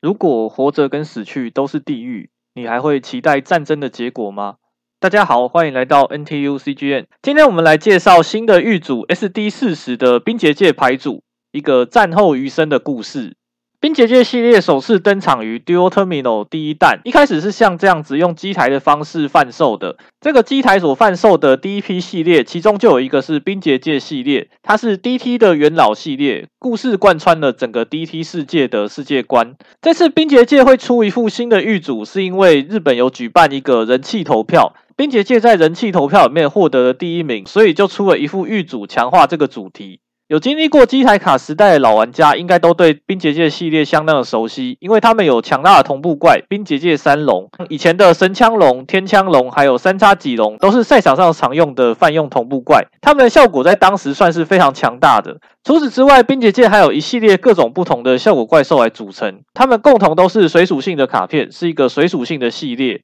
如果活着跟死去都是地狱，你还会期待战争的结果吗？大家好，欢迎来到 NTUCGN。今天我们来介绍新的狱组 SD 四十的冰结界牌组，一个战后余生的故事。冰结界系列首次登场于 Dual Terminal 第一弹，一开始是像这样子用机台的方式贩售的。这个机台所贩售的第一批系列，其中就有一个是冰结界系列，它是 DT 的元老系列，故事贯穿了整个 DT 世界的世界观。这次冰结界会出一副新的玉组，是因为日本有举办一个人气投票，冰结界在人气投票里面获得了第一名，所以就出了一副玉组，强化这个主题。有经历过机台卡时代的老玩家，应该都对冰结界系列相当的熟悉，因为他们有强大的同步怪冰结界三龙，以前的神枪龙、天枪龙，还有三叉戟龙，都是赛场上常用的泛用同步怪，他们的效果在当时算是非常强大的。除此之外，冰结界还有一系列各种不同的效果怪兽来组成，他们共同都是水属性的卡片，是一个水属性的系列。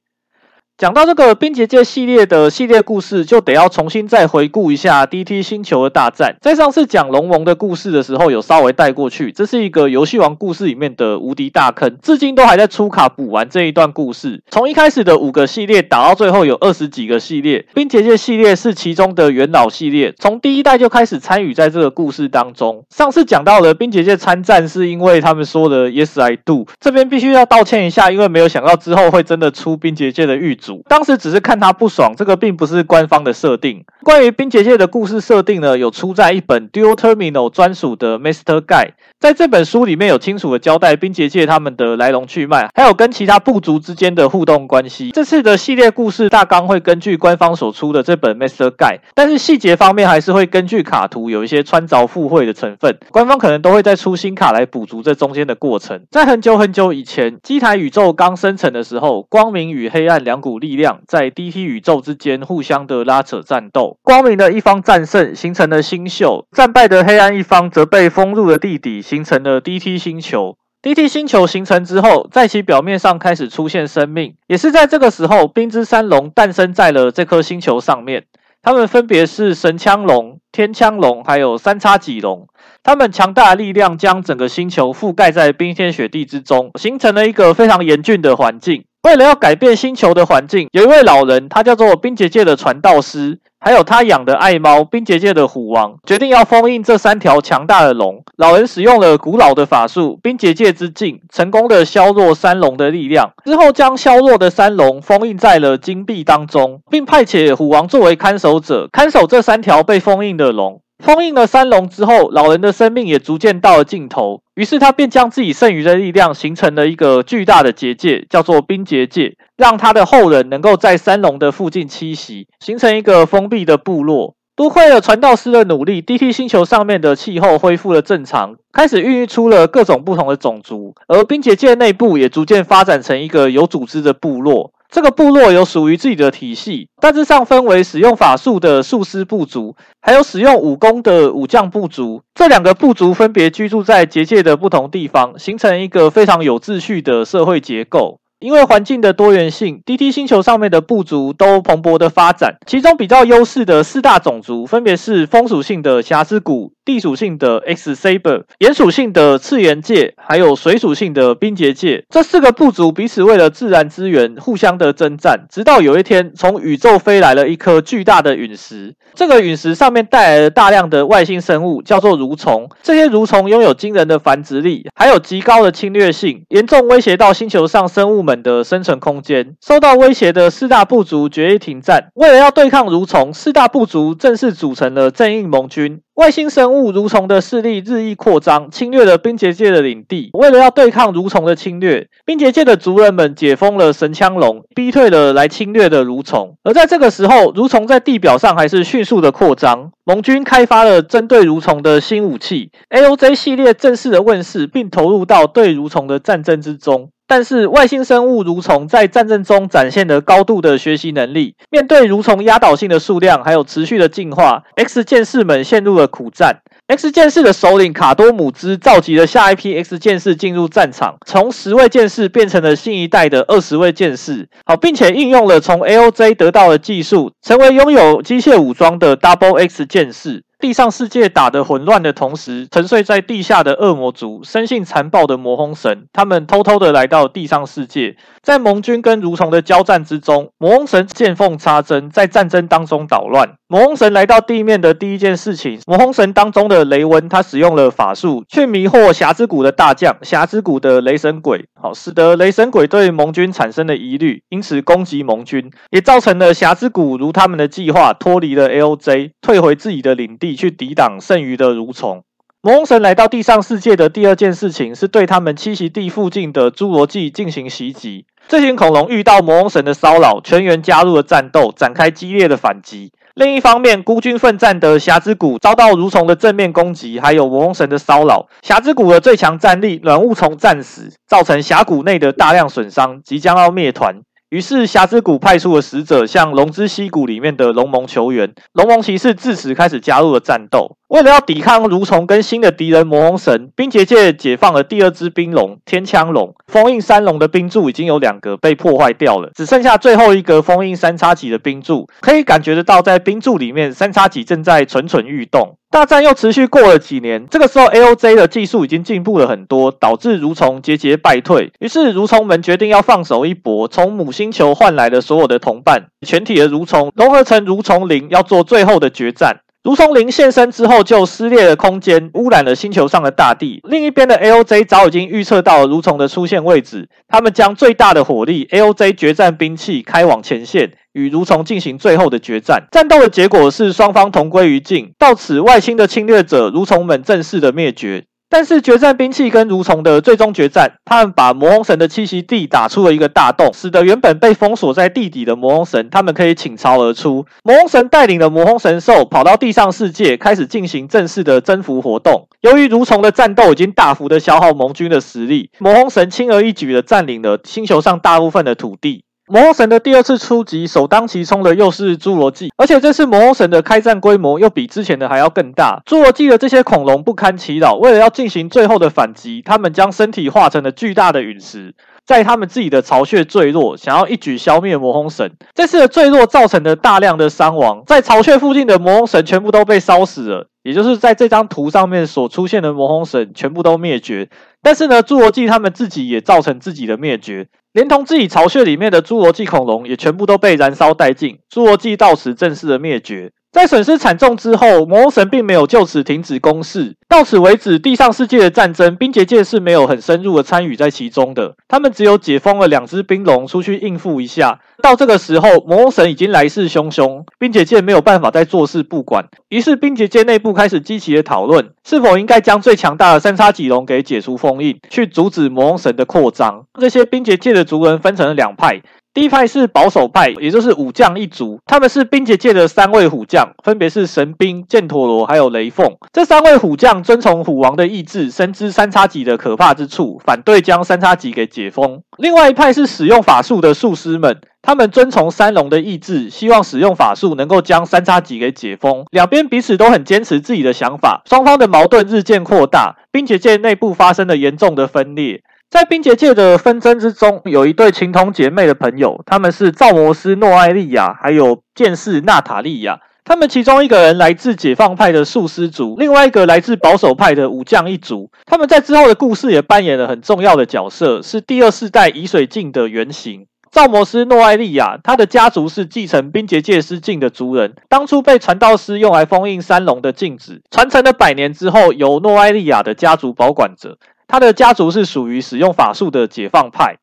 讲到这个冰结界系列的系列故事，就得要重新再回顾一下 DT 星球的大战。在上次讲龙王的故事的时候，有稍微带过去。这是一个游戏王故事里面的无敌大坑，至今都还在出卡补完这一段故事。从一开始的五个系列打到最后有二十几个系列，冰结界系列是其中的元老系列，从第一代就开始参与在这个故事当中。上次讲到了冰结界参战，是因为他们说的 Yes I do，这边必须要道歉一下，因为没有想到之后会真的出冰结界的狱当时只是看他不爽，这个并不是官方的设定。关于冰结界的故事设定呢，有出在一本 Dual Terminal 专属的 Master Guide，在这本书里面有清楚的交代冰结界他们的来龙去脉，还有跟其他部族之间的互动关系。这次的系列故事大纲会根据官方所出的这本 Master Guide，但是细节方面还是会根据卡图有一些穿凿附会的成分。官方可能都会再出新卡来补足这中间的过程。在很久很久以前，机台宇宙刚生成的时候，光明与黑暗两股力量。在 DT 宇宙之间互相的拉扯战斗，光明的一方战胜，形成了星宿；战败的黑暗一方则被封入了地底，形成了 DT 星球。DT 星球形成之后，在其表面上开始出现生命，也是在这个时候，冰之三龙诞生在了这颗星球上面。他们分别是神枪龙、天枪龙，还有三叉戟龙。他们强大的力量将整个星球覆盖在冰天雪地之中，形成了一个非常严峻的环境。为了要改变星球的环境，有一位老人，他叫做冰结界的传道师，还有他养的爱猫冰结界的虎王，决定要封印这三条强大的龙。老人使用了古老的法术冰结界之镜，成功的削弱三龙的力量，之后将削弱的三龙封印在了金币当中，并派遣虎王作为看守者，看守这三条被封印的龙。封印了三龙之后，老人的生命也逐渐到了尽头。于是他便将自己剩余的力量形成了一个巨大的结界，叫做冰结界，让他的后人能够在三龙的附近栖息，形成一个封闭的部落。多亏了传道师的努力，DT 星球上面的气候恢复了正常，开始孕育出了各种不同的种族，而冰结界内部也逐渐发展成一个有组织的部落。这个部落有属于自己的体系，大致上分为使用法术的术师部族，还有使用武功的武将部族。这两个部族分别居住在结界的不同地方，形成一个非常有秩序的社会结构。因为环境的多元性，DT 星球上面的部族都蓬勃的发展。其中比较优势的四大种族，分别是风属性的霞之谷。地属性的 X Saber，炎属性的次元界，还有水属性的冰结界，这四个部族彼此为了自然资源互相的征战，直到有一天，从宇宙飞来了一颗巨大的陨石。这个陨石上面带来了大量的外星生物，叫做蠕虫。这些蠕虫拥有惊人的繁殖力，还有极高的侵略性，严重威胁到星球上生物们的生存空间。受到威胁的四大部族决议停战，为了要对抗蠕虫，四大部族正式组成了正义盟军。外星生物蠕虫的势力日益扩张，侵略了冰结界的领地。为了要对抗蠕虫的侵略，冰结界的族人们解封了神枪龙，逼退了来侵略的蠕虫。而在这个时候，蠕虫在地表上还是迅速的扩张。盟军开发了针对蠕虫的新武器，AOJ 系列正式的问世，并投入到对蠕虫的战争之中。但是外星生物蠕虫在战争中展现了高度的学习能力，面对蠕虫压倒性的数量，还有持续的进化，X 剑士们陷入了苦战。X 剑士的首领卡多姆兹召集了下一批 X 剑士进入战场，从十位剑士变成了新一代的二十位剑士。好，并且运用了从 AOJ 得到的技术，成为拥有机械武装的 Double X 剑士。地上世界打得混乱的同时，沉睡在地下的恶魔族，生性残暴的魔轰神，他们偷偷的来到地上世界，在盟军跟蠕虫的交战之中，魔轰神见缝插针，在战争当中捣乱。魔轰神来到地面的第一件事情，魔轰神当中的雷温，他使用了法术去迷惑霞之谷的大将霞之谷的雷神鬼，好，使得雷神鬼对盟军产生了疑虑，因此攻击盟军，也造成了霞之谷如他们的计划脱离了 AOJ，退回自己的领地去抵挡剩余的蠕虫。魔轰神来到地上世界的第二件事情是对他们栖息地附近的侏罗纪进行袭击。这群恐龙遇到魔轰神的骚扰，全员加入了战斗，展开激烈的反击。另一方面，孤军奋战的侠之谷遭到蠕虫的正面攻击，还有魔轰神的骚扰。侠之谷的最强战力软物虫战死，造成峡谷内的大量损伤，即将要灭团。于是霞之谷派出了使者向龙之溪谷里面的龙盟求援，龙盟骑士自此开始加入了战斗。为了要抵抗蠕虫跟新的敌人魔轰神，冰结界解放了第二只冰龙天枪龙。封印三龙的冰柱已经有两个被破坏掉了，只剩下最后一个封印三叉戟的冰柱。可以感觉得到，在冰柱里面，三叉戟正在蠢蠢欲动。大战又持续过了几年，这个时候 AOJ 的技术已经进步了很多，导致蠕虫节节败退。于是蠕虫们决定要放手一搏，从母星球换来了所有的同伴，全体的蠕虫融合成蠕虫灵，要做最后的决战。蠕虫灵现身之后，就撕裂了空间，污染了星球上的大地。另一边的 AOJ 早已经预测到了蠕虫的出现位置，他们将最大的火力 AOJ 决战兵器开往前线，与蠕虫进行最后的决战。战斗的结果是双方同归于尽，到此外星的侵略者蠕虫们正式的灭绝。但是决战兵器跟蠕虫的最终决战，他们把魔轰神的栖息地打出了一个大洞，使得原本被封锁在地底的魔轰神，他们可以倾巢而出。魔轰神带领的魔轰神兽跑到地上世界，开始进行正式的征服活动。由于蠕虫的战斗已经大幅的消耗盟军的实力，魔轰神轻而易举的占领了星球上大部分的土地。魔轰神的第二次出击，首当其冲的又是侏罗纪，而且这次魔轰神的开战规模又比之前的还要更大。侏罗纪的这些恐龙不堪其扰，为了要进行最后的反击，他们将身体化成了巨大的陨石，在他们自己的巢穴坠落，想要一举消灭魔轰神。这次的坠落造成的大量的伤亡，在巢穴附近的魔轰神全部都被烧死了，也就是在这张图上面所出现的魔轰神全部都灭绝。但是呢，侏罗纪他们自己也造成自己的灭绝。连同自己巢穴里面的侏罗纪恐龙也全部都被燃烧殆尽，侏罗纪到此正式的灭绝。在损失惨重之后，魔轰神并没有就此停止攻势。到此为止，地上世界的战争，冰结界是没有很深入的参与在其中的。他们只有解封了两只冰龙出去应付一下。到这个时候，魔轰神已经来势汹汹，冰结界没有办法再坐视不管。于是，冰结界内部开始积极的讨论，是否应该将最强大的三叉戟龙给解除封去阻止魔王神的扩张。这些冰结界的族人分成了两派。一派是保守派，也就是武将一族，他们是冰结界的三位虎将，分别是神兵、剑陀罗还有雷凤。这三位虎将遵从虎王的意志，深知三叉戟的可怕之处，反对将三叉戟给解封。另外一派是使用法术的术师们，他们遵从三龙的意志，希望使用法术能够将三叉戟给解封。两边彼此都很坚持自己的想法，双方的矛盾日渐扩大，冰结界内部发生了严重的分裂。在冰结界的纷争之中，有一对情同姐妹的朋友，他们是造摩斯诺艾利亚，还有剑士娜塔莉亚。他们其中一个人来自解放派的术师族，另外一个来自保守派的武将一族。他们在之后的故事也扮演了很重要的角色，是第二世代乙水镜的原型。造摩斯诺艾利亚，他的家族是继承冰结界师镜的族人，当初被传道师用来封印三龙的镜子，传承了百年之后，由诺艾利亚的家族保管着。他的家族是属于使用法术的解放派。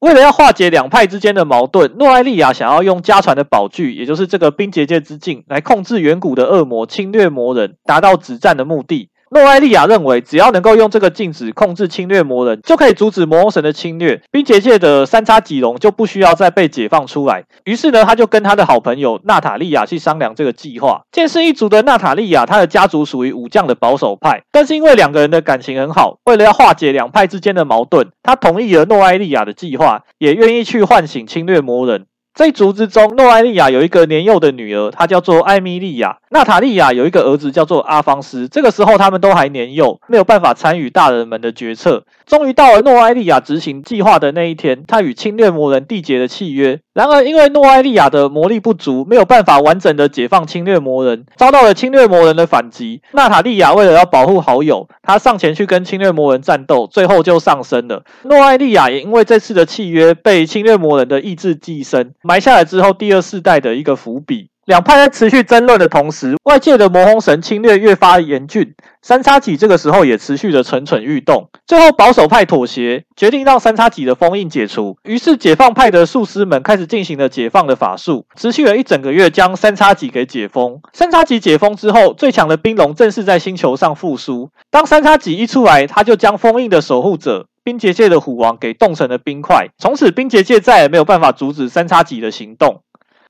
为了要化解两派之间的矛盾，诺艾利亚想要用家传的宝具，也就是这个冰结界之镜，来控制远古的恶魔，侵略魔人，达到止战的目的。诺艾利亚认为，只要能够用这个镜子控制侵略魔人，就可以阻止魔轰神的侵略，冰结界的三叉戟龙就不需要再被解放出来。于是呢，他就跟他的好朋友娜塔莉亚去商量这个计划。剑士一族的娜塔莉亚，她的家族属于武将的保守派，但是因为两个人的感情很好，为了要化解两派之间的矛盾，他同意了诺艾利亚的计划，也愿意去唤醒侵略魔人。这一族之中，诺埃利亚有一个年幼的女儿，她叫做艾米莉亚。娜塔莉亚有一个儿子，叫做阿方斯。这个时候，他们都还年幼，没有办法参与大人们的决策。终于到了诺埃利亚执行计划的那一天，他与侵略魔人缔结了契约，然而，因为诺艾利亚的魔力不足，没有办法完整的解放侵略魔人，遭到了侵略魔人的反击。娜塔莉亚为了要保护好友，她上前去跟侵略魔人战斗，最后就丧生了。诺艾利亚也因为这次的契约，被侵略魔人的意志寄生，埋下来之后第二世代的一个伏笔。两派在持续争论的同时，外界的魔红神侵略越发严峻。三叉戟这个时候也持续的蠢蠢欲动。最后保守派妥协，决定让三叉戟的封印解除。于是解放派的术师们开始进行了解放的法术，持续了一整个月，将三叉戟给解封。三叉戟解封之后，最强的冰龙正式在星球上复苏。当三叉戟一出来，他就将封印的守护者冰结界的虎王给冻成了冰块。从此，冰结界再也没有办法阻止三叉戟的行动。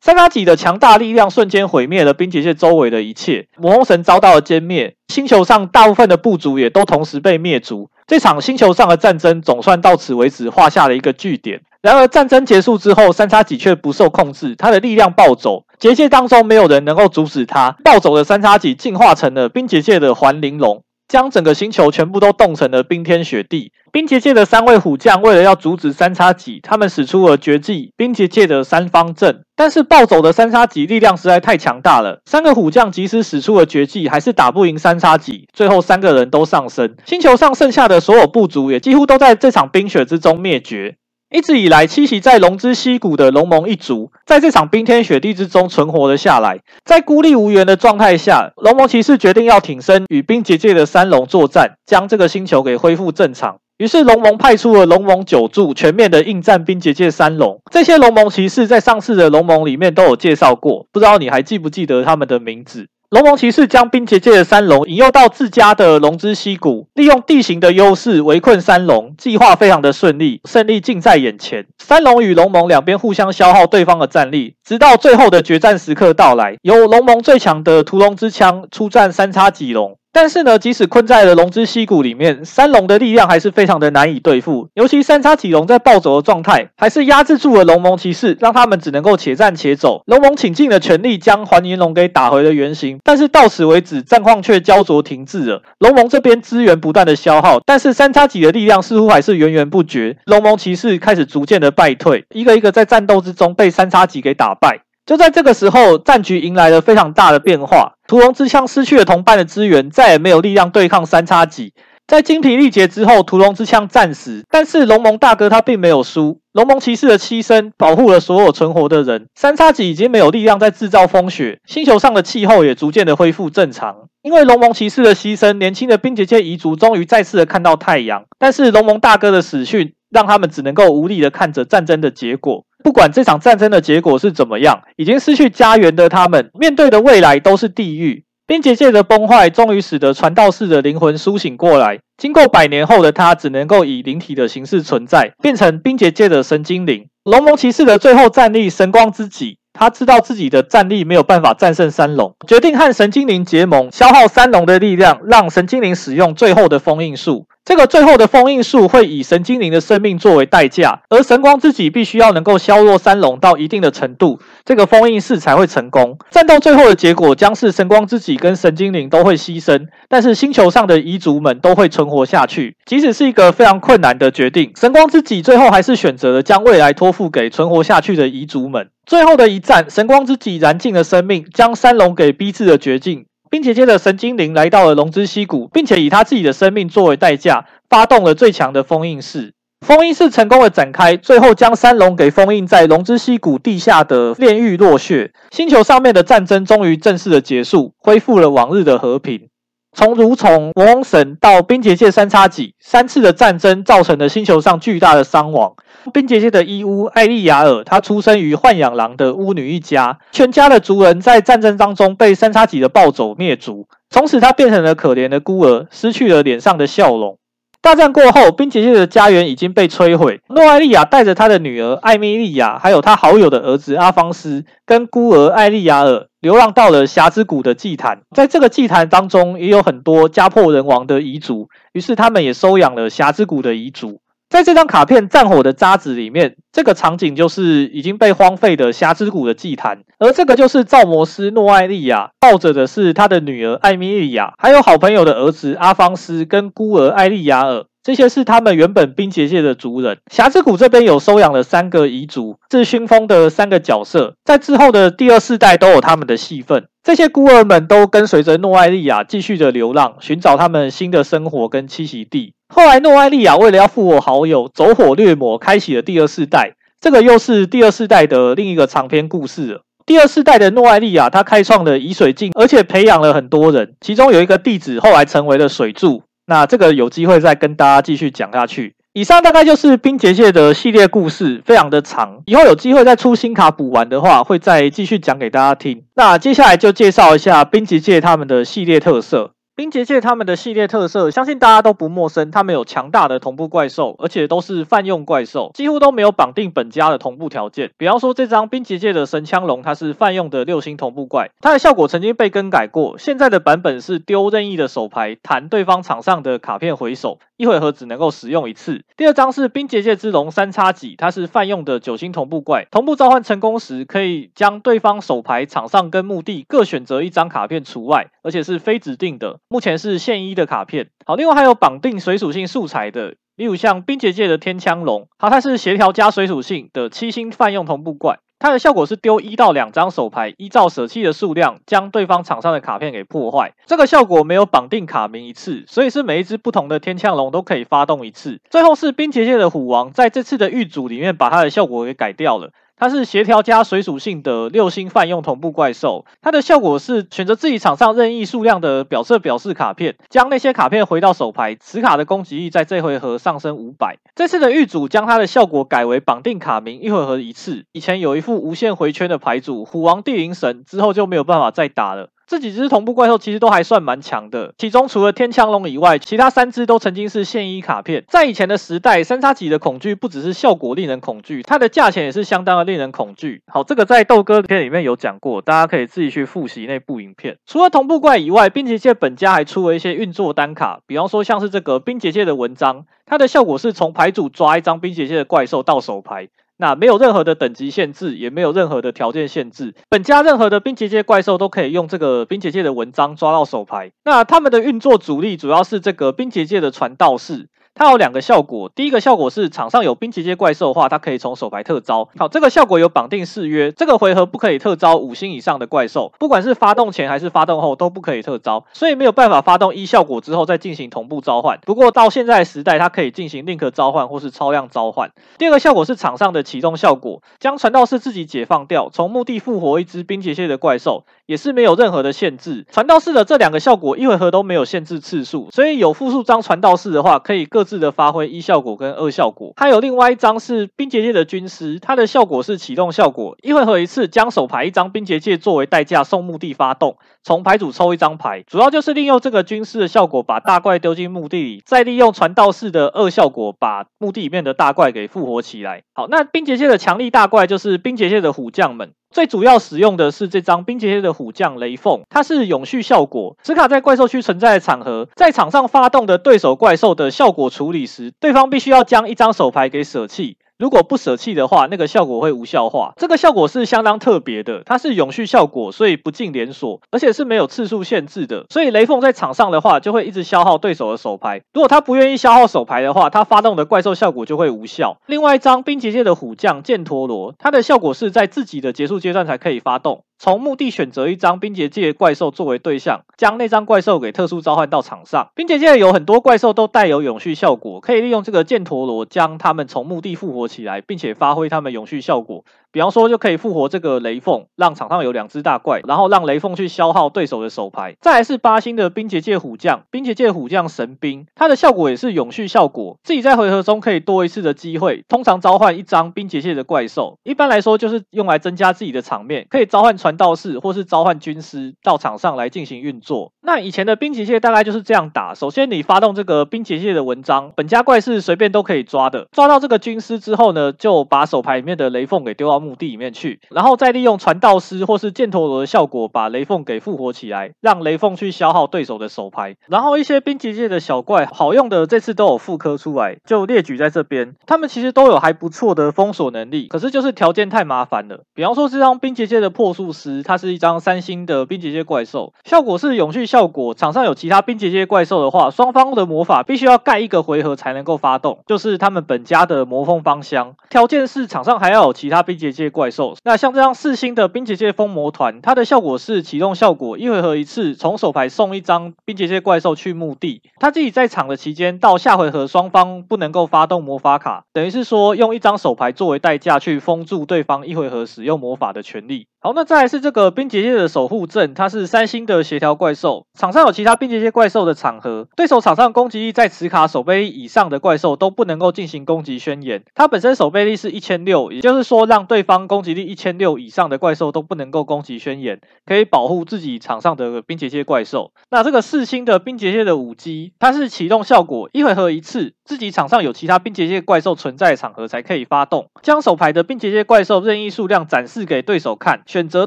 三叉戟的强大力量瞬间毁灭了冰结界周围的一切，魔红神遭到了歼灭，星球上大部分的部族也都同时被灭族。这场星球上的战争总算到此为止，画下了一个句点。然而战争结束之后，三叉戟却不受控制，他的力量暴走，结界当中没有人能够阻止他。暴走的三叉戟进化成了冰结界的环灵龙。将整个星球全部都冻成了冰天雪地。冰结界的三位虎将为了要阻止三叉戟，他们使出了绝技——冰结界的三方阵。但是暴走的三叉戟力量实在太强大了，三个虎将即使使出了绝技，还是打不赢三叉戟。最后三个人都丧生，星球上剩下的所有部族也几乎都在这场冰雪之中灭绝。一直以来栖息在龙之溪谷的龙盟一族，在这场冰天雪地之中存活了下来。在孤立无援的状态下，龙盟骑士决定要挺身与冰结界的三龙作战，将这个星球给恢复正常。于是龙盟派出了龙盟九柱，全面的应战冰结界三龙。这些龙盟骑士在上次的龙盟里面都有介绍过，不知道你还记不记得他们的名字？龙盟骑士将冰结界的三龙引诱到自家的龙之溪谷，利用地形的优势围困三龙，计划非常的顺利，胜利近在眼前。三龙与龙盟两边互相消耗对方的战力，直到最后的决战时刻到来，由龙盟最强的屠龙之枪出战三叉戟龙。但是呢，即使困在了龙之溪谷里面，三龙的力量还是非常的难以对付。尤其三叉戟龙在暴走的状态，还是压制住了龙盟骑士，让他们只能够且战且走。龙盟倾尽了全力将环银龙给打回了原形，但是到此为止，战况却焦灼停滞了。龙盟这边资源不断的消耗，但是三叉戟的力量似乎还是源源不绝。龙盟骑士开始逐渐的败退，一个一个在战斗之中被三叉戟给打败。就在这个时候，战局迎来了非常大的变化。屠龙之枪失去了同伴的支援，再也没有力量对抗三叉戟。在精疲力竭之后，屠龙之枪战死，但是龙盟大哥他并没有输。龙盟骑士的牺牲保护了所有存活的人。三叉戟已经没有力量再制造风雪，星球上的气候也逐渐的恢复正常。因为龙盟骑士的牺牲，年轻的冰结界遗族终于再次的看到太阳。但是龙盟大哥的死讯，让他们只能够无力的看着战争的结果。不管这场战争的结果是怎么样，已经失去家园的他们，面对的未来都是地狱。冰结界的崩坏，终于使得传道士的灵魂苏醒过来。经过百年后的他，只能够以灵体的形式存在，变成冰结界的神精灵。龙盟骑士的最后战力神光之戟，他知道自己的战力没有办法战胜三龙，决定和神精灵结盟，消耗三龙的力量，让神精灵使用最后的封印术。这个最后的封印术会以神精灵的生命作为代价，而神光之戟必须要能够削弱三龙到一定的程度，这个封印式才会成功。战斗最后的结果将是神光之戟跟神精灵都会牺牲，但是星球上的遗族们都会存活下去。即使是一个非常困难的决定，神光之戟最后还是选择了将未来托付给存活下去的遗族们。最后的一战，神光之戟燃尽了生命，将三龙给逼至了绝境。冰姐姐的神精灵来到了龙之溪谷，并且以她自己的生命作为代价，发动了最强的封印式。封印式成功的展开，最后将三龙给封印在龙之溪谷地下的炼狱落穴。星球上面的战争终于正式的结束，恢复了往日的和平。从蠕虫、魔王神到冰结界三叉戟，三次的战争造成了星球上巨大的伤亡。冰结界的伊乌艾利亚尔，她出生于豢养狼的巫女一家，全家的族人在战争当中被三叉戟的暴走灭族，从此她变成了可怜的孤儿，失去了脸上的笑容。大战过后，冰结界的家园已经被摧毁。诺艾利亚带着他的女儿艾米莉亚，还有他好友的儿子阿方斯，跟孤儿艾利亚尔流浪到了霞之谷的祭坛。在这个祭坛当中，也有很多家破人亡的遗族，于是他们也收养了霞之谷的遗族。在这张卡片《战火的渣子》里面，这个场景就是已经被荒废的霞之谷的祭坛，而这个就是造魔师诺艾利亚抱着的是他的女儿艾米莉亚，还有好朋友的儿子阿方斯跟孤儿艾利亚尔。这些是他们原本冰结界的族人。霞之谷这边有收养了三个遗族，是熏风的三个角色，在之后的第二世代都有他们的戏份。这些孤儿们都跟随着诺艾利亚继续的流浪，寻找他们新的生活跟栖息地。后来，诺艾利亚为了要复活好友，走火掠魔，开启了第二世代。这个又是第二世代的另一个长篇故事了。第二世代的诺艾利亚，他开创了以水镜，而且培养了很多人，其中有一个弟子后来成为了水柱。那这个有机会再跟大家继续讲下去。以上大概就是冰结界的系列故事，非常的长。以后有机会再出新卡补完的话，会再继续讲给大家听。那接下来就介绍一下冰结界他们的系列特色。冰结界他们的系列特色，相信大家都不陌生。他们有强大的同步怪兽，而且都是泛用怪兽，几乎都没有绑定本家的同步条件。比方说，这张冰结界的神枪龙，它是泛用的六星同步怪，它的效果曾经被更改过。现在的版本是丢任意的手牌，弹对方场上的卡片回手，一回合只能够使用一次。第二张是冰结界之龙三叉戟，它是泛用的九星同步怪，同步召唤成功时，可以将对方手牌、场上跟墓地各选择一张卡片除外，而且是非指定的。目前是现一的卡片，好，另外还有绑定水属性素材的，例如像冰结界的天枪龙，好，它是协调加水属性的七星泛用同步怪，它的效果是丢一到两张手牌，依照舍弃的数量将对方场上的卡片给破坏。这个效果没有绑定卡名一次，所以是每一只不同的天枪龙都可以发动一次。最后是冰结界的虎王，在这次的御组里面把它的效果给改掉了。它是协调加水属性的六星泛用同步怪兽，它的效果是选择自己场上任意数量的表色表示卡片，将那些卡片回到手牌，此卡的攻击力在这回合上升五百。这次的狱主将它的效果改为绑定卡名，一回合一次。以前有一副无限回圈的牌组虎王地灵神，之后就没有办法再打了。这几只同步怪兽其实都还算蛮强的，其中除了天枪龙以外，其他三只都曾经是现一卡片。在以前的时代，三叉戟的恐惧不只是效果令人恐惧，它的价钱也是相当的令人恐惧。好，这个在豆哥片里面有讲过，大家可以自己去复习那部影片。除了同步怪以外，冰结界本家还出了一些运作单卡，比方说像是这个冰结界的文章，它的效果是从牌组抓一张冰结界的怪兽到手牌。那没有任何的等级限制，也没有任何的条件限制。本家任何的冰结界怪兽都可以用这个冰结界的文章抓到手牌。那他们的运作主力主要是这个冰结界的传道士。它有两个效果，第一个效果是场上有冰结界怪兽的话，它可以从手牌特招。好，这个效果有绑定誓约，这个回合不可以特招五星以上的怪兽，不管是发动前还是发动后都不可以特招，所以没有办法发动一效果之后再进行同步召唤。不过到现在时代，它可以进行 link 召唤或是超量召唤。第二个效果是场上的启动效果，将传道士自己解放掉，从墓地复活一只冰结界的怪兽，也是没有任何的限制。传道士的这两个效果一回合都没有限制次数，所以有复数张传道士的话，可以各自的发挥一效果跟二效果，还有另外一张是冰结界的军师，它的效果是启动效果，一回合一次，将手牌一张冰结界作为代价送墓地发动，从牌组抽一张牌，主要就是利用这个军师的效果把大怪丢进墓地里，再利用传道士的二效果把墓地里面的大怪给复活起来。好，那冰结界的强力大怪就是冰结界的虎将们。最主要使用的是这张冰结界的虎将雷凤，它是永续效果。此卡在怪兽区存在的场合，在场上发动的对手怪兽的效果处理时，对方必须要将一张手牌给舍弃。如果不舍弃的话，那个效果会无效化。这个效果是相当特别的，它是永续效果，所以不进连锁，而且是没有次数限制的。所以雷凤在场上的话，就会一直消耗对手的手牌。如果他不愿意消耗手牌的话，他发动的怪兽效果就会无效。另外一张冰结界的虎将剑陀罗，它的效果是在自己的结束阶段才可以发动。从墓地选择一张冰结界怪兽作为对象，将那张怪兽给特殊召唤到场上。冰结界有很多怪兽都带有永续效果，可以利用这个剑陀罗将他们从墓地复活起来，并且发挥他们永续效果。比方说，就可以复活这个雷凤，让场上有两只大怪，然后让雷凤去消耗对手的手牌。再来是八星的冰结界虎将，冰结界虎将神兵，它的效果也是永续效果，自己在回合中可以多一次的机会，通常召唤一张冰结界的怪兽。一般来说，就是用来增加自己的场面，可以召唤传道士或是召唤军师到场上来进行运作。那以前的冰结界大概就是这样打：首先你发动这个冰结界的文章，本家怪是随便都可以抓的，抓到这个军师之后呢，就把手牌里面的雷凤给丢到墓地里面去，然后再利用传道师或是箭陀罗的效果，把雷凤给复活起来，让雷凤去消耗对手的手牌。然后一些冰结界的小怪好用的，这次都有复刻出来，就列举在这边。他们其实都有还不错的封锁能力，可是就是条件太麻烦了。比方说这张冰结界的破术师，它是一张三星的冰结界怪兽，效果是永续效果，场上有其他冰结界怪兽的话，双方的魔法必须要盖一个回合才能够发动，就是他们本家的魔风芳香。条件是场上还要有其他冰结界怪兽。那像这样四星的冰结界封魔团，它的效果是启动效果，一回合一次，从手牌送一张冰结界怪兽去墓地。他自己在场的期间，到下回合双方不能够发动魔法卡，等于是说用一张手牌作为代价去封住对方一回合使用魔法的权利。好，那再来是这个冰结界的守护阵，它是三星的协调怪兽。场上有其他冰结界怪兽的场合，对手场上攻击力在此卡守备力以上的怪兽都不能够进行攻击宣言。它本身守备力是一千六，也就是说让对方攻击力一千六以上的怪兽都不能够攻击宣言，可以保护自己场上的冰结界怪兽。那这个四星的冰结界的武姬，它是启动效果，一回合一次，自己场上有其他冰结界怪兽存在的场合才可以发动，将手牌的冰结界怪兽任意数量展示给对手看。选择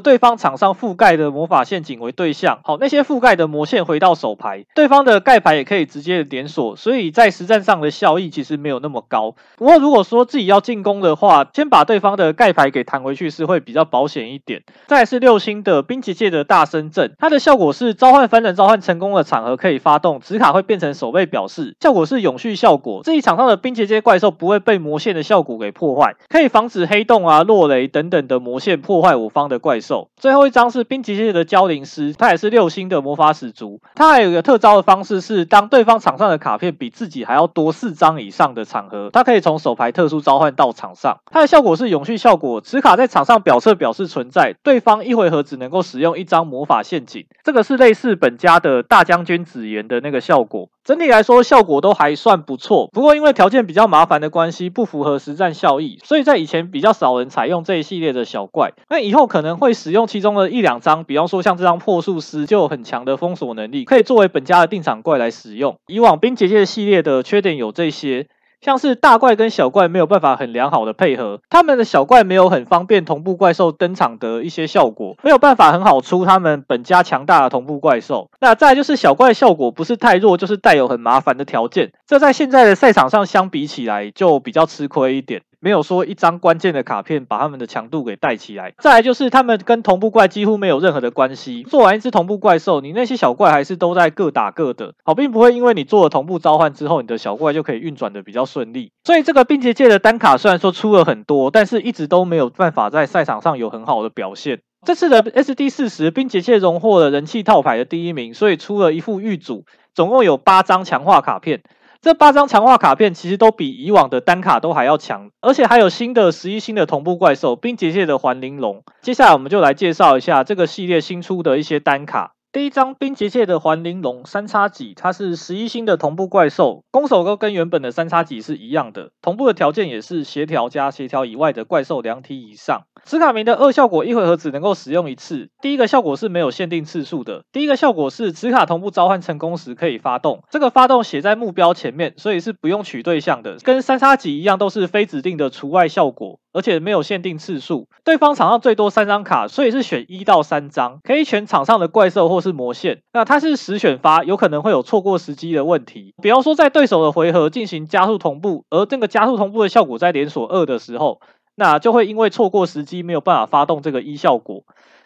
对方场上覆盖的魔法陷阱为对象，好，那些覆盖的魔线回到手牌，对方的盖牌也可以直接的点锁，所以在实战上的效益其实没有那么高。不过如果说自己要进攻的话，先把对方的盖牌给弹回去是会比较保险一点。再是六星的冰结界的大僧阵，它的效果是召唤凡人召唤成功的场合可以发动，此卡会变成守备表示，效果是永续效果，自己场上的冰结界怪兽不会被魔线的效果给破坏，可以防止黑洞啊、落雷等等的魔线破坏我方的怪兽。最后一张是冰结界的焦灵师，他也是六星的魔法使族。他还有一个特招的方式是，当对方场上的卡片比自己还要多四张以上的场合，他可以从手牌特殊召唤到场上。它的效果是永续效果，此卡在场上表侧表示存在，对方一回合只能够使用一张魔法陷阱。这个是类似本家的大将军紫炎的那个效果。整体来说，效果都还算不错。不过因为条件比较麻烦的关系，不符合实战效益，所以在以前比较少人采用这一系列的小怪。那以后可能会使用其中的一两张，比方说像这张破术师就有很强的封锁能力，可以作为本家的定场怪来使用。以往冰结界系列的缺点有这些。像是大怪跟小怪没有办法很良好的配合，他们的小怪没有很方便同步怪兽登场的一些效果，没有办法很好出他们本家强大的同步怪兽。那再就是小怪效果不是太弱，就是带有很麻烦的条件，这在现在的赛场上相比起来就比较吃亏一点。没有说一张关键的卡片把他们的强度给带起来。再来就是他们跟同步怪几乎没有任何的关系。做完一只同步怪兽，你那些小怪还是都在各打各的，好，并不会因为你做了同步召唤之后，你的小怪就可以运转的比较顺利。所以这个冰结界的单卡虽然说出了很多，但是一直都没有办法在赛场上有很好的表现。这次的 SD 四十冰结界荣获了人气套牌的第一名，所以出了一副御组，总共有八张强化卡片。这八张强化卡片其实都比以往的单卡都还要强，而且还有新的十一星的同步怪兽冰结界的环玲珑。接下来我们就来介绍一下这个系列新出的一些单卡。第一张冰结界的环灵龙三叉戟，它是十一星的同步怪兽，攻守都跟原本的三叉戟是一样的，同步的条件也是协调加协调以外的怪兽两体以上。此卡名的二效果一回合只能够使用一次，第一个效果是没有限定次数的，第一个效果是此卡同步召唤成功时可以发动，这个发动写在目标前面，所以是不用取对象的，跟三叉戟一样都是非指定的除外效果。而且没有限定次数，对方场上最多三张卡，所以是选一到三张，可以选场上的怪兽或是魔线。那它是十选发，有可能会有错过时机的问题。比方说在对手的回合进行加速同步，而这个加速同步的效果在连锁二的时候，那就会因为错过时机没有办法发动这个一效果。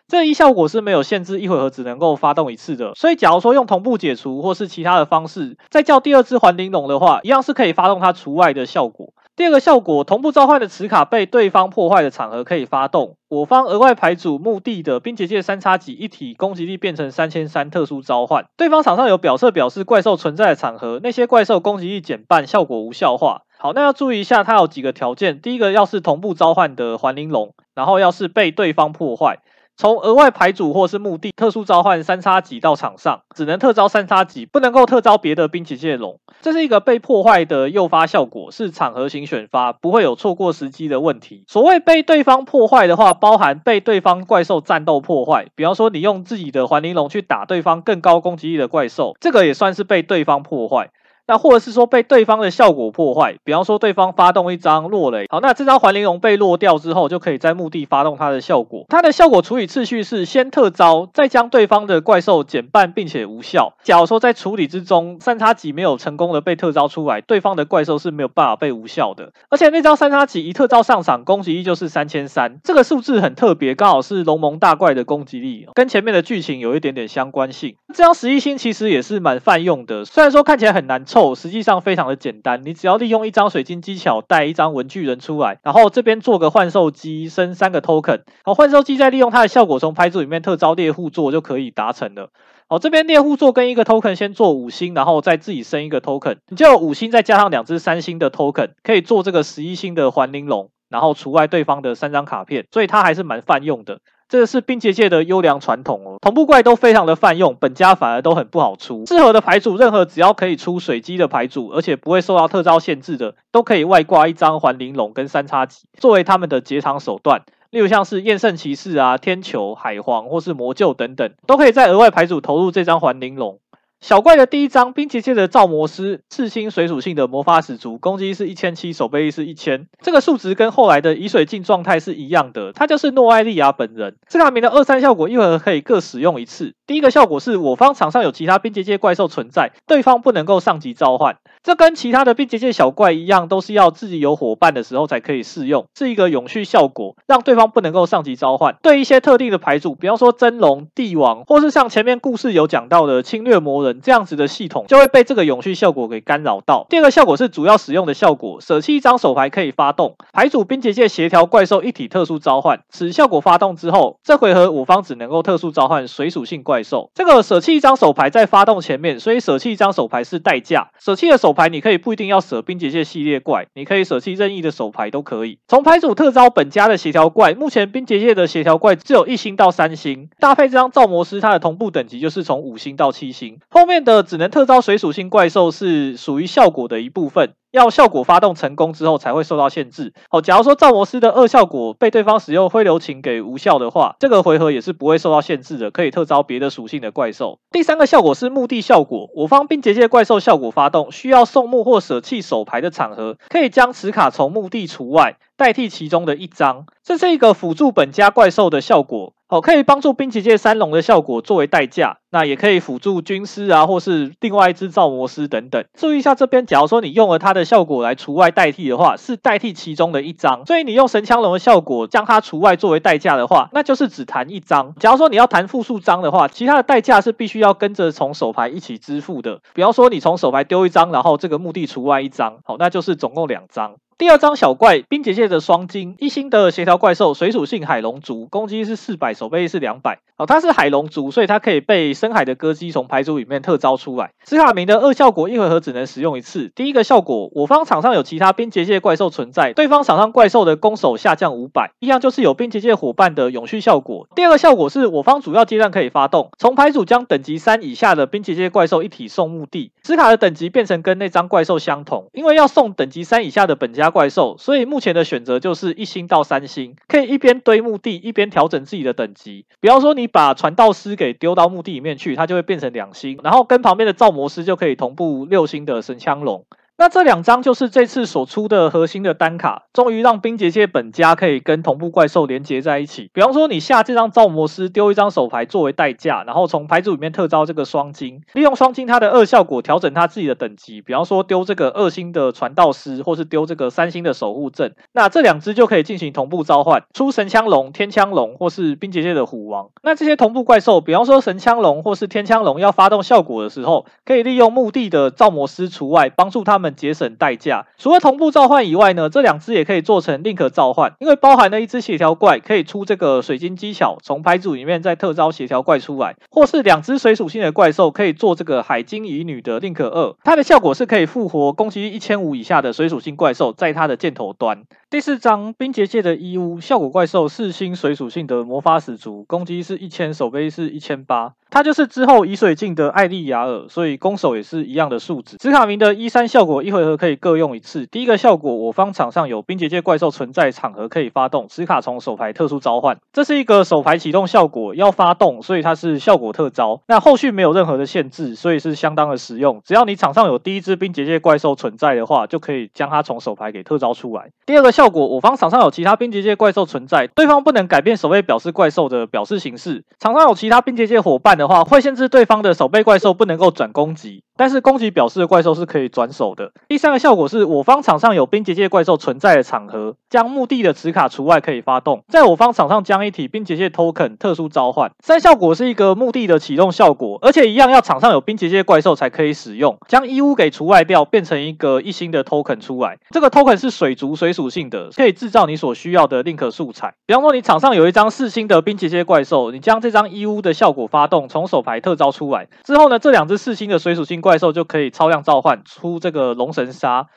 这一效果是没有限制，一回合只能够发动一次的。所以假如说用同步解除或是其他的方式，再叫第二只环灵龙的话，一样是可以发动它除外的效果。第二个效果，同步召唤的磁卡被对方破坏的场合可以发动。我方额外牌组墓地的冰结界三叉戟一体攻击力变成三千三，特殊召唤。对方场上有表侧表示怪兽存在的场合，那些怪兽攻击力减半，效果无效化。好，那要注意一下，它有几个条件。第一个要是同步召唤的环灵龙，然后要是被对方破坏。从额外牌组或是墓地特殊召唤三叉戟到场上，只能特招三叉戟，不能够特招别的冰结界龙。这是一个被破坏的诱发效果，是场合型选发，不会有错过时机的问题。所谓被对方破坏的话，包含被对方怪兽战斗破坏，比方说你用自己的环灵龙去打对方更高攻击力的怪兽，这个也算是被对方破坏。那或者是说被对方的效果破坏，比方说对方发动一张落雷，好，那这张环玲珑被落掉之后，就可以在墓地发动它的效果。它的效果处理次序是先特招，再将对方的怪兽减半并且无效。假如说在处理之中三叉戟没有成功的被特招出来，对方的怪兽是没有办法被无效的。而且那张三叉戟一特招上场，攻击力就是三千三，这个数字很特别，刚好是龙盟大怪的攻击力，跟前面的剧情有一点点相关性。这张十一星其实也是蛮泛用的，虽然说看起来很难凑，实际上非常的简单。你只要利用一张水晶技巧带一张文具人出来，然后这边做个幻兽机，升三个 token，好，幻兽机再利用它的效果从牌组里面特招猎户座就可以达成了。好，这边猎户座跟一个 token 先做五星，然后再自己升一个 token，你就有五星再加上两只三星的 token，可以做这个十一星的环灵龙，然后除外对方的三张卡片，所以它还是蛮泛用的。这是冰结界的优良传统哦，同步怪都非常的泛用，本家反而都很不好出。适合的牌组，任何只要可以出水机的牌组，而且不会受到特招限制的，都可以外挂一张环玲珑跟三叉戟，作为他们的结场手段。例如像是厌胜骑士啊、天球、海皇或是魔鹫等等，都可以在额外牌组投入这张环玲珑。小怪的第一张冰结界的造魔师，赤星水属性的魔法使族，攻击是一千七，守备力是一千。这个数值跟后来的以水镜状态是一样的，它就是诺艾利亚本人。这卡名的二三效果一回合可以各使用一次。第一个效果是我方场上有其他冰结界怪兽存在，对方不能够上级召唤。这跟其他的冰结界小怪一样，都是要自己有伙伴的时候才可以适用，是一个永续效果，让对方不能够上级召唤。对一些特定的牌组，比方说真龙、帝王，或是像前面故事有讲到的侵略魔人这样子的系统，就会被这个永续效果给干扰到。第二个效果是主要使用的效果，舍弃一张手牌可以发动牌组冰结界协调怪兽一体特殊召唤。此效果发动之后，这回合我方只能够特殊召唤水属性怪兽。这个舍弃一张手牌在发动前面，所以舍弃一张手牌是代价。舍弃的手牌你可以不一定要舍冰结界系列怪，你可以舍弃任意的手牌都可以。从牌组特招本家的协调怪，目前冰结界的协调怪只有一星到三星，搭配这张造魔师，它的同步等级就是从五星到七星。后后面的只能特招水属性怪兽是属于效果的一部分。要效果发动成功之后才会受到限制。好，假如说造魔师的二效果被对方使用灰流情给无效的话，这个回合也是不会受到限制的，可以特招别的属性的怪兽。第三个效果是墓地效果，我方冰结界怪兽效果发动需要送墓或舍弃手牌的场合，可以将此卡从墓地除外，代替其中的一张。这是一个辅助本家怪兽的效果。哦，可以帮助冰结界三龙的效果作为代价，那也可以辅助军师啊，或是另外一只造魔师等等。注意一下这边，假如说你用了它的效果来除外代替的话，是代替其中的一张。所以你用神枪龙的效果将它除外作为代价的话，那就是只弹一张。假如说你要弹复数张的话，其他的代价是必须要跟着从手牌一起支付的。比方说你从手牌丢一张，然后这个墓地除外一张，好，那就是总共两张。第二张小怪冰结界的双晶一星的协调怪兽，水属性海龙族，攻击是四百，守备是两百。好，它是海龙族，所以它可以被深海的歌姬从牌组里面特招出来。斯卡明的二效果一回合只能使用一次。第一个效果，我方场上有其他冰结界怪兽存在，对方场上怪兽的攻守下降五百，一样就是有冰结界伙伴的永续效果。第二个效果是我方主要阶段可以发动，从牌组将等级三以下的冰结界怪兽一体送墓地。斯卡的等级变成跟那张怪兽相同，因为要送等级三以下的本家怪兽，所以目前的选择就是一星到三星，可以一边堆墓地一边调整自己的等级。比方说，你把传道师给丢到墓地里面去，它就会变成两星，然后跟旁边的造魔师就可以同步六星的神枪龙。那这两张就是这次所出的核心的单卡，终于让冰结界本家可以跟同步怪兽连接在一起。比方说，你下这张造魔师丢一张手牌作为代价，然后从牌组里面特招这个双金，利用双金它的二效果调整它自己的等级。比方说，丢这个二星的传道师，或是丢这个三星的守护阵，那这两只就可以进行同步召唤，出神枪龙、天枪龙或是冰结界的虎王。那这些同步怪兽，比方说神枪龙或是天枪龙要发动效果的时候，可以利用墓地的造魔师除外，帮助他们。节省代价。除了同步召唤以外呢，这两只也可以做成 link 召唤，因为包含了一只协调怪，可以出这个水晶技巧，从牌组里面再特招协调怪出来，或是两只水属性的怪兽可以做这个海晶乙女的 link 二，它的效果是可以复活攻击力一千五以下的水属性怪兽，在它的箭头端。第四章冰结界的伊乌效果怪兽四星水属性的魔法使族，攻击是一千，守备是一千八。它就是之后以水镜的艾莉亚尔，所以攻守也是一样的数值。紫卡明的一三效果一回合可以各用一次。第一个效果，我方场上有冰结界怪兽存在场合可以发动，此卡从手牌特殊召唤。这是一个手牌启动效果，要发动，所以它是效果特招。那后续没有任何的限制，所以是相当的实用。只要你场上有第一只冰结界怪兽存在的话，就可以将它从手牌给特招出来。第二个效效果，我方场上有其他冰结界怪兽存在，对方不能改变守备表示怪兽的表示形式。场上有其他冰结界伙伴的话，会限制。对方的守备怪兽不能够转攻击，但是攻击表示的怪兽是可以转手的。第三个效果是我方场上有冰结界怪兽存在的场合，将墓地的此卡除外可以发动，在我方场上将一体冰结界 token 特殊召唤。三效果是一个墓地的启动效果，而且一样要场上有冰结界怪兽才可以使用，将伊乌给除外掉，变成一个一星的 token 出来。这个 token 是水族水属性的，可以制造你所需要的 link 素材。比方说你场上有一张四星的冰结界怪兽，你将这张伊乌的效果发动，从手牌特招。出来之后呢，这两只四星的水属性怪兽就可以超量召唤出这个龙神杀，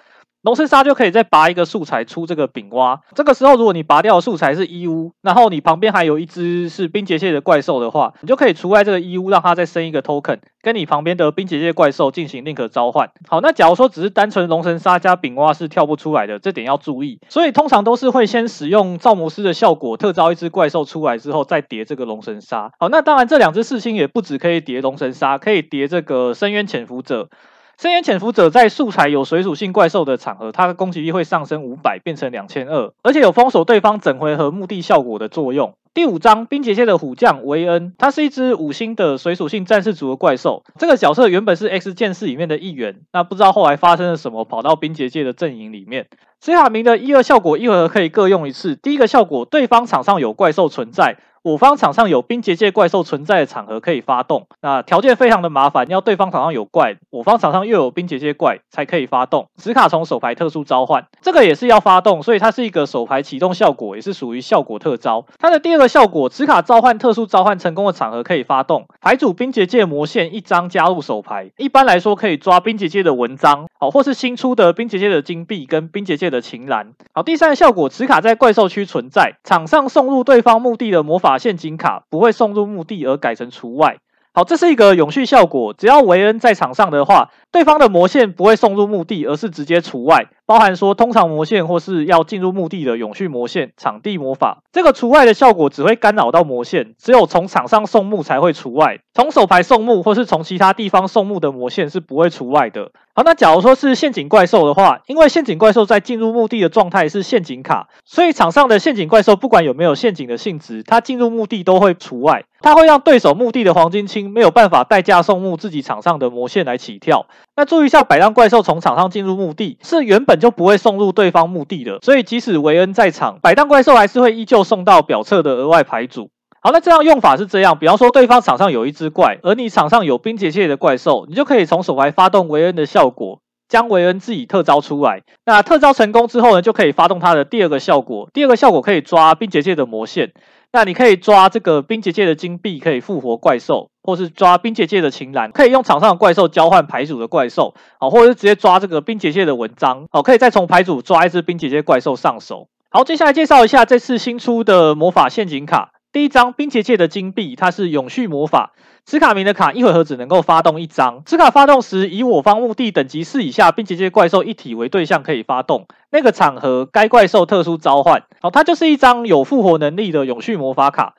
龙神沙就可以再拔一个素材出这个丙蛙。这个时候，如果你拔掉的素材是伊乌，然后你旁边还有一只是冰结界的怪兽的话，你就可以除外这个伊乌，让它再生一个 token。跟你旁边的冰结界怪兽进行 link 召唤。好，那假如说只是单纯龙神沙加丙蛙是跳不出来的，这点要注意。所以通常都是会先使用造魔师的效果，特招一只怪兽出来之后，再叠这个龙神沙。好，那当然这两只四星也不止可以叠龙神沙，可以叠这个深渊潜伏者。深渊潜伏者在素材有水属性怪兽的场合，它的攻击力会上升五百，变成两千二，而且有封锁对方整回合墓地效果的作用。第五章冰结界的虎将维恩，他是一只五星的水属性战士族的怪兽。这个角色原本是 X 剑士里面的一员，那不知道后来发生了什么，跑到冰结界的阵营里面。紫卡明的一二效果一回合可以各用一次。第一个效果，对方场上有怪兽存在。我方场上有冰结界怪兽存在的场合可以发动，那条件非常的麻烦，要对方场上有怪，我方场上又有冰结界怪才可以发动。此卡从手牌特殊召唤，这个也是要发动，所以它是一个手牌启动效果，也是属于效果特招。它的第二个效果，此卡召唤特殊召唤成功的场合可以发动，牌组冰结界魔线一张加入手牌，一般来说可以抓冰结界的文章，好，或是新出的冰结界的金币跟冰结界的琴兰。好，第三个效果，此卡在怪兽区存在，场上送入对方墓地的魔法。陷阱卡不会送入墓地，而改成除外。好，这是一个永续效果，只要维恩在场上的话，对方的魔线不会送入墓地，而是直接除外。包含说通常魔线或是要进入墓地的永续魔线、场地魔法，这个除外的效果只会干扰到魔线，只有从场上送墓才会除外，从手牌送墓或是从其他地方送墓的魔线是不会除外的。好，那假如说是陷阱怪兽的话，因为陷阱怪兽在进入墓地的状态是陷阱卡，所以场上的陷阱怪兽不管有没有陷阱的性质，它进入墓地都会除外，它会让对手墓地的黄金青没有办法代价送墓自己场上的魔线来起跳。那注意一下，摆荡怪兽从场上进入墓地是原本就不会送入对方墓地的，所以即使维恩在场，摆荡怪兽还是会依旧送到表侧的额外牌组。好，那这样用法是这样，比方说对方场上有一只怪，而你场上有冰结界的怪兽，你就可以从手牌发动维恩的效果，将维恩自己特招出来。那特招成功之后呢，就可以发动它的第二个效果，第二个效果可以抓冰结界的魔线。那你可以抓这个冰结界的金币，可以复活怪兽，或是抓冰结界的琴兰，可以用场上的怪兽交换牌组的怪兽，好，或者是直接抓这个冰结界的文章，好，可以再从牌组抓一只冰结界怪兽上手。好，接下来介绍一下这次新出的魔法陷阱卡。第一张冰结界的金币，它是永续魔法。此卡名的卡一回合只能够发动一张。此卡发动时，以我方墓地等级四以下并且这些怪兽一体为对象可以发动。那个场合，该怪兽特殊召唤。好，它就是一张有复活能力的永续魔法卡。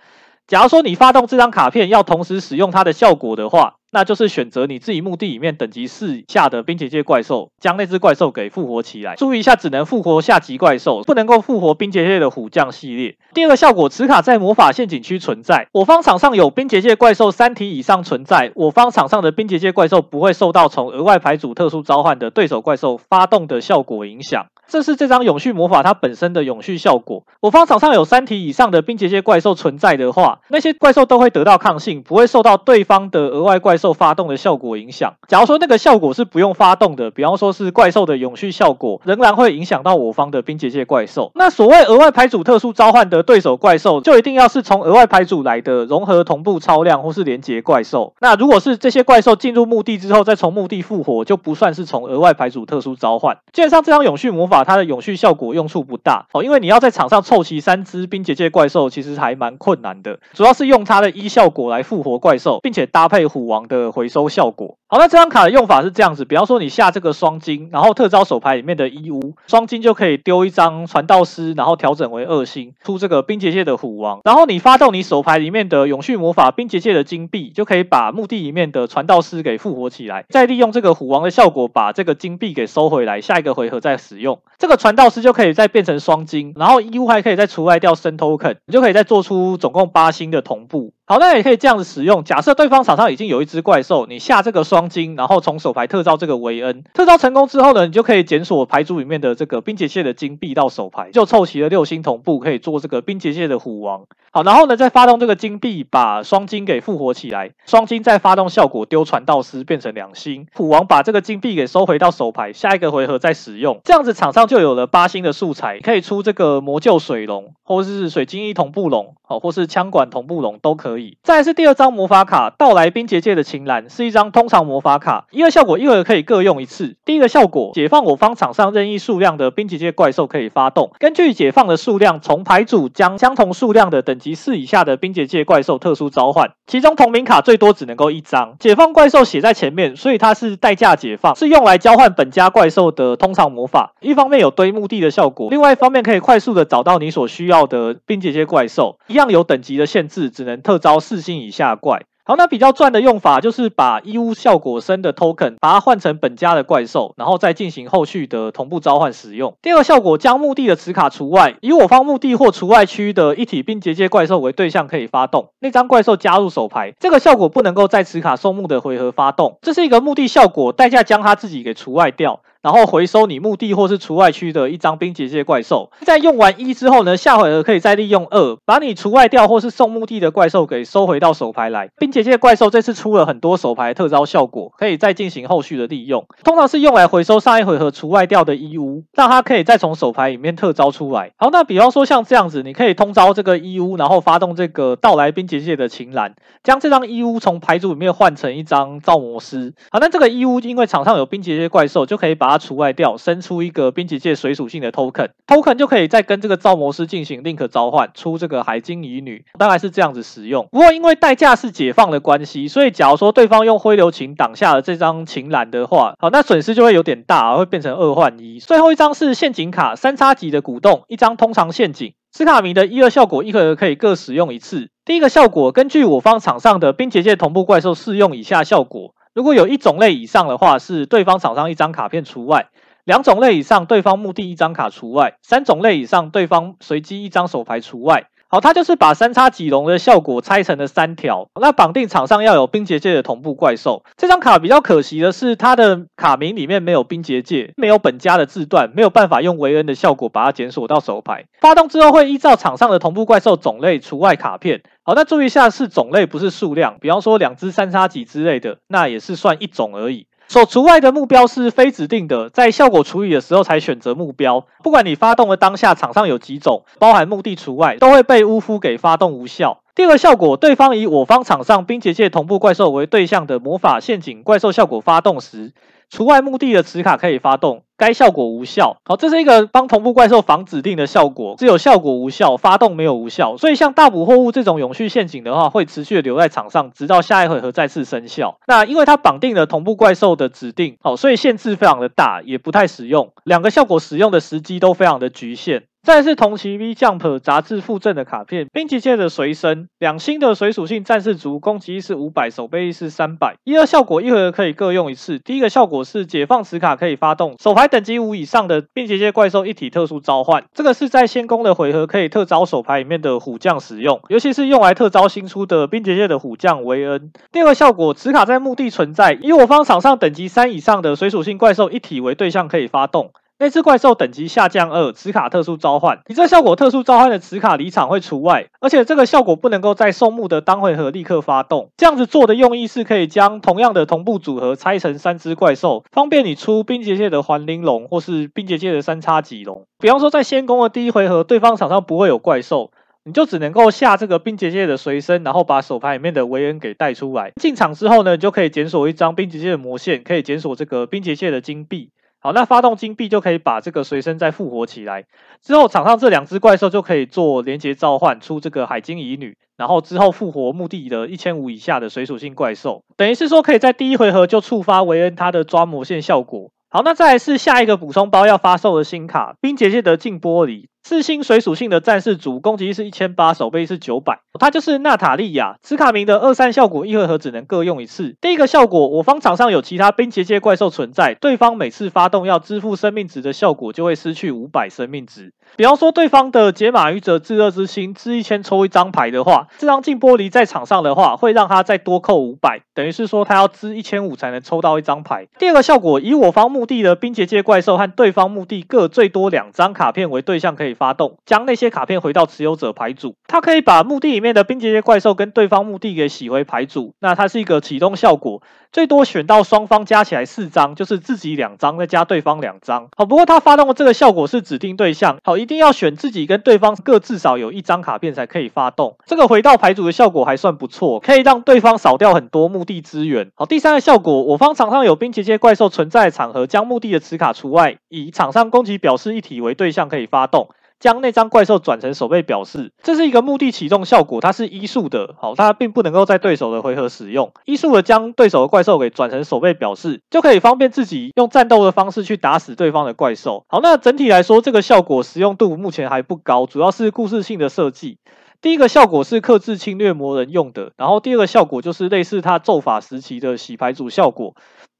假如说你发动这张卡片要同时使用它的效果的话，那就是选择你自己墓地里面等级四下的冰结界怪兽，将那只怪兽给复活起来。注意一下，只能复活下级怪兽，不能够复活冰结界的虎将系列。第二个效果，此卡在魔法陷阱区存在，我方场上有冰结界怪兽三体以上存在，我方场上的冰结界怪兽不会受到从额外牌组特殊召唤的对手怪兽发动的效果影响。这是这张永续魔法它本身的永续效果。我方场上有三体以上的冰结界怪兽存在的话，那些怪兽都会得到抗性，不会受到对方的额外怪兽发动的效果影响。假如说那个效果是不用发动的，比方说是怪兽的永续效果，仍然会影响到我方的冰结界怪兽。那所谓额外牌组特殊召唤的对手怪兽，就一定要是从额外牌组来的融合同步超量或是连结怪兽。那如果是这些怪兽进入墓地之后再从墓地复活，就不算是从额外牌组特殊召唤。基本上这张永续魔法。法它的永续效果用处不大哦，因为你要在场上凑齐三只冰结界怪兽，其实还蛮困难的，主要是用它的一效果来复活怪兽，并且搭配虎王的回收效果。好，那这张卡的用法是这样子，比方说你下这个双金，然后特招手牌里面的一乌双金就可以丢一张传道师，然后调整为二星，出这个冰结界的虎王，然后你发动你手牌里面的永续魔法冰结界的金币，就可以把墓地里面的传道师给复活起来，再利用这个虎王的效果把这个金币给收回来，下一个回合再使用。这个传道师就可以再变成双金，然后一乌还可以再除外掉生 token，你就可以再做出总共八星的同步。好，那也可以这样子使用。假设对方场上已经有一只怪兽，你下这个双金，然后从手牌特召这个维恩，特召成功之后呢，你就可以检索牌组里面的这个冰结界的金币到手牌，就凑齐了六星同步，可以做这个冰结界的虎王。好，然后呢，再发动这个金币，把双金给复活起来，双金再发动效果丢传道师变成两星，虎王把这个金币给收回到手牌，下一个回合再使用，这样子场上就有了八星的素材，可以出这个魔救水龙，或是水晶一同步龙，哦，或是枪管同步龙都可。再来是第二张魔法卡，到来冰结界的情岚是一张通常魔法卡，一个效果一会可以各用一次。第一个效果，解放我方场上任意数量的冰结界怪兽可以发动，根据解放的数量，从牌组将相同数量的等级四以下的冰结界怪兽特殊召唤，其中同名卡最多只能够一张。解放怪兽写在前面，所以它是代价解放，是用来交换本家怪兽的通常魔法。一方面有堆墓地的效果，另外一方面可以快速的找到你所需要的冰结界怪兽，一样有等级的限制，只能特招四星以下怪。好，那比较赚的用法就是把义乌效果深的 token 把它换成本家的怪兽，然后再进行后续的同步召唤使用。第二效果，将墓地的磁卡除外，以我方墓地或除外区的一体并结界怪兽为对象可以发动，那张怪兽加入手牌。这个效果不能够在磁卡送墓的回合发动，这是一个墓地效果，代价将它自己给除外掉。然后回收你墓地或是除外区的一张冰结界怪兽，在用完一之后呢，下回合可以再利用二，把你除外掉或是送墓地的怪兽给收回到手牌来。冰结界怪兽这次出了很多手牌特招效果，可以再进行后续的利用。通常是用来回收上一回合除外掉的一乌，让它可以再从手牌里面特招出来。好，那比方说像这样子，你可以通招这个一乌，然后发动这个到来冰结界的情岚，将这张一乌从牌组里面换成一张造魔师。好，那这个一乌因为场上有冰结界怪兽，就可以把它除外掉，生出一个冰结界水属性的 token，token 就可以再跟这个造魔师进行 link 召唤，出这个海晶乙女，大概是这样子使用。不过因为代价是解放的关系，所以假如说对方用灰流琴挡下了这张琴栏的话，好，那损失就会有点大，会变成二换一。最后一张是陷阱卡，三叉戟的鼓动，一张通常陷阱。斯卡米的一二效果一回合可以各使用一次。第一个效果，根据我方场上的冰结界同步怪兽适用以下效果。如果有一种类以上的话，是对方场上一张卡片除外；两种类以上，对方墓地一张卡除外；三种类以上，对方随机一张手牌除外。好，它就是把三叉戟龙的效果拆成了三条。那绑定场上要有冰结界的同步怪兽。这张卡比较可惜的是，它的卡名里面没有冰结界，没有本家的字段，没有办法用维恩的效果把它检索到手牌。发动之后会依照场上的同步怪兽种类除外卡片。好，那注意一下是种类，不是数量。比方说两只三叉戟之类的，那也是算一种而已。所除外的目标是非指定的，在效果处理的时候才选择目标。不管你发动的当下场上有几种，包含目的除外，都会被巫夫给发动无效。第二个效果，对方以我方场上冰结界同步怪兽为对象的魔法陷阱怪兽效果发动时，除外目的的磁卡可以发动，该效果无效。好，这是一个帮同步怪兽防指定的效果，只有效果无效，发动没有无效。所以像大补货物这种永续陷阱的话，会持续留在场上，直到下一回合再次生效。那因为它绑定了同步怪兽的指定，好，所以限制非常的大，也不太实用。两个效果使用的时机都非常的局限。再是同期 V Jump 杂志附赠的卡片，冰结界的随身，两星的水属性战士族，攻击力是五百，守备力是三百。一二效果一回合可以各用一次。第一个效果是解放磁卡可以发动，手牌等级五以上的冰结界怪兽一体特殊召唤。这个是在先攻的回合可以特招手牌里面的虎将使用，尤其是用来特招新出的冰结界的虎将维恩。第二个效果，磁卡在墓地存在，以我方场上等级三以上的水属性怪兽一体为对象可以发动。那只怪兽等级下降二，磁卡特殊召唤。你这效果特殊召唤的磁卡离场会除外，而且这个效果不能够在送墓的当回合立刻发动。这样子做的用意是可以将同样的同步组合拆成三只怪兽，方便你出冰结界的环灵龙或是冰结界的三叉戟龙。比方说在先攻的第一回合，对方场上不会有怪兽，你就只能够下这个冰结界的随身，然后把手牌里面的维恩给带出来。进场之后呢，你就可以检索一张冰结界的魔线，可以检索这个冰结界的金币。好，那发动金币就可以把这个随身再复活起来。之后场上这两只怪兽就可以做连接召唤出这个海晶乙女，然后之后复活墓地的一千五以下的水属性怪兽，等于是说可以在第一回合就触发维恩他的抓魔线效果。好，那再来是下一个补充包要发售的新卡冰结界的镜玻璃。四星水属性的战士族，攻击力是一千八，守备是九百。他就是娜塔莉亚。此卡名的二三效果一回合只能各用一次。第一个效果，我方场上有其他冰结界怪兽存在，对方每次发动要支付生命值的效果就会失去五百生命值。比方说，对方的解码愚者炙热之心支一千抽一张牌的话，这张镜玻璃在场上的话，会让他再多扣五百，等于是说他要支一千五才能抽到一张牌。第二个效果，以我方墓地的冰结界怪兽和对方墓地各最多两张卡片为对象，可以发动，将那些卡片回到持有者牌组。他可以把墓地里面的冰结界怪兽跟对方墓地给洗回牌组。那它是一个启动效果，最多选到双方加起来四张，就是自己两张再加对方两张。好，不过他发动的这个效果是指定对象。好，一定要选自己跟对方各至少有一张卡片才可以发动。这个回到牌组的效果还算不错，可以让对方少掉很多墓地资源。好，第三个效果，我方场上有冰结界怪兽存在场合，将墓地的磁卡除外，以场上攻击表示一体为对象可以发动。将那张怪兽转成守备表示，这是一个墓地启动效果，它是医术的，好，它并不能够在对手的回合使用。医术的将对手的怪兽给转成守备表示，就可以方便自己用战斗的方式去打死对方的怪兽。好，那整体来说，这个效果实用度目前还不高，主要是故事性的设计。第一个效果是克制侵略魔人用的，然后第二个效果就是类似他咒法时期的洗牌组效果。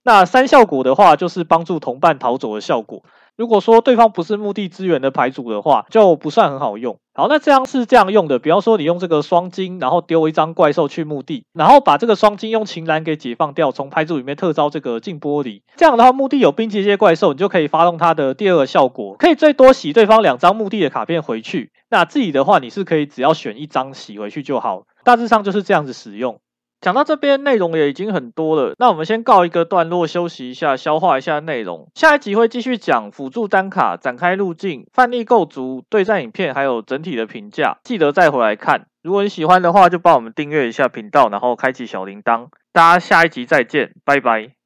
那三效果的话，就是帮助同伴逃走的效果。如果说对方不是墓地资源的牌组的话，就不算很好用。好，那这样是这样用的，比方说你用这个双金，然后丢一张怪兽去墓地，然后把这个双金用琴兰给解放掉，从牌组里面特招这个镜玻璃。这样的话，墓地有冰结界怪兽，你就可以发动它的第二个效果，可以最多洗对方两张墓地的卡片回去。那自己的话，你是可以只要选一张洗回去就好，大致上就是这样子使用。讲到这边，内容也已经很多了，那我们先告一个段落，休息一下，消化一下内容。下一集会继续讲辅助单卡、展开路径、范例构筑、对战影片，还有整体的评价。记得再回来看。如果你喜欢的话，就帮我们订阅一下频道，然后开启小铃铛。大家下一集再见，拜拜。